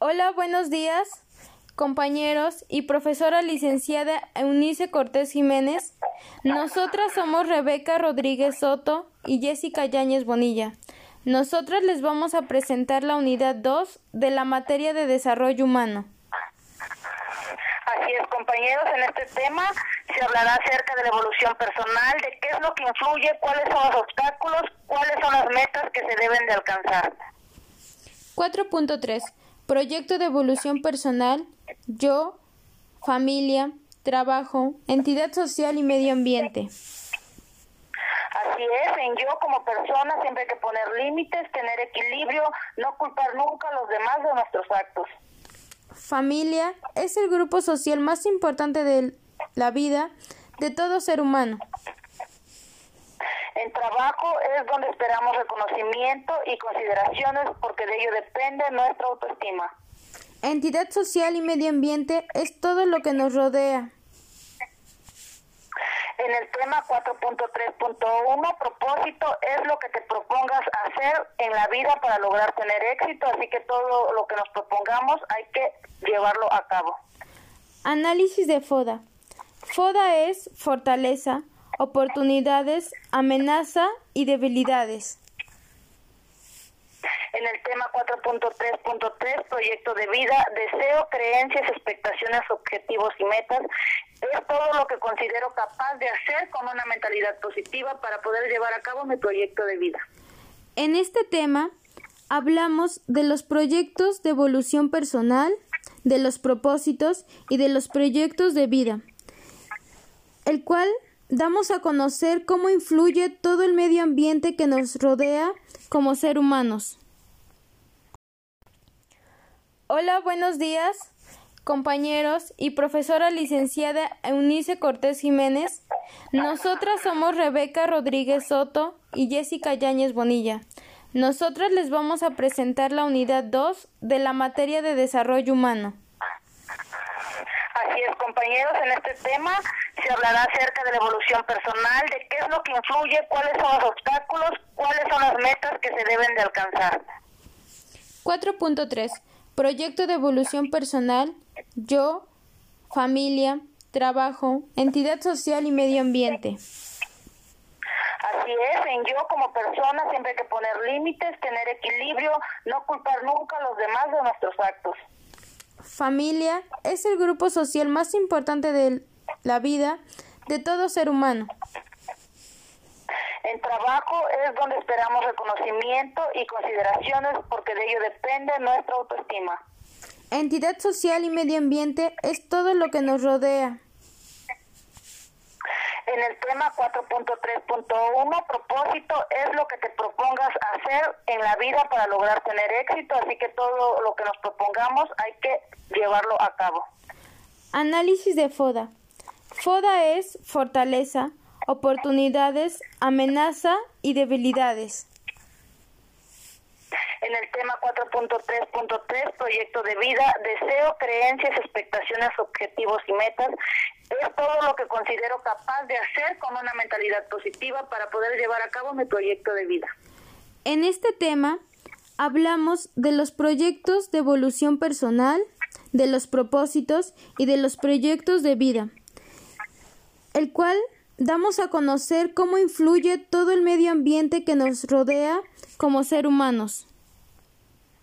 Hola, buenos días, compañeros y profesora licenciada Eunice Cortés Jiménez. Nosotras somos Rebeca Rodríguez Soto y Jessica Yáñez Bonilla. Nosotras les vamos a presentar la unidad 2 de la materia de desarrollo humano. Así es, compañeros, en este tema se hablará acerca de la evolución personal, de qué es lo que influye, cuáles son los obstáculos, cuáles son las metas que se deben de alcanzar. 4.3 Proyecto de evolución personal, yo, familia, trabajo, entidad social y medio ambiente. Así es, en yo como persona siempre hay que poner límites, tener equilibrio, no culpar nunca a los demás de nuestros actos. Familia es el grupo social más importante de la vida de todo ser humano. En trabajo es donde esperamos reconocimiento y consideraciones porque de ello depende nuestra autoestima. Entidad social y medio ambiente es todo lo que nos rodea. En el tema 4.3.1, propósito es lo que te propongas hacer en la vida para lograr tener éxito, así que todo lo que nos propongamos hay que llevarlo a cabo. Análisis de FODA. FODA es fortaleza, oportunidades, amenaza y debilidades. En el tema 4.3.3, proyecto de vida, deseo, creencias, expectaciones, objetivos y metas, es todo lo que considero capaz de hacer con una mentalidad positiva para poder llevar a cabo mi proyecto de vida. En este tema hablamos de los proyectos de evolución personal, de los propósitos y de los proyectos de vida, el cual damos a conocer cómo influye todo el medio ambiente que nos rodea como ser humanos. Hola, buenos días, compañeros y profesora licenciada Eunice Cortés Jiménez. Nosotras somos Rebeca Rodríguez Soto y Jessica Yáñez Bonilla. Nosotras les vamos a presentar la unidad 2 de la materia de desarrollo humano. Así es, compañeros, en este tema se hablará acerca de la evolución personal, de qué es lo que influye, cuáles son los obstáculos, cuáles son las metas que se deben de alcanzar. 4.3 Proyecto de evolución personal, yo, familia, trabajo, entidad social y medio ambiente. Así es, en yo como persona siempre hay que poner límites, tener equilibrio, no culpar nunca a los demás de nuestros actos. Familia es el grupo social más importante de la vida de todo ser humano. En trabajo es donde esperamos reconocimiento y consideraciones porque de ello depende nuestra autoestima. Entidad social y medio ambiente es todo lo que nos rodea. En el tema 4.3.1, propósito es lo que te propongas hacer en la vida para lograr tener éxito, así que todo lo que nos propongamos hay que llevarlo a cabo. Análisis de FODA. FODA es fortaleza, oportunidades, amenaza y debilidades. En el tema 4.3.3, proyecto de vida, deseo, creencias, expectaciones, objetivos y metas, es todo lo que considero capaz de hacer con una mentalidad positiva para poder llevar a cabo mi proyecto de vida. En este tema hablamos de los proyectos de evolución personal, de los propósitos y de los proyectos de vida, el cual damos a conocer cómo influye todo el medio ambiente que nos rodea como ser humanos.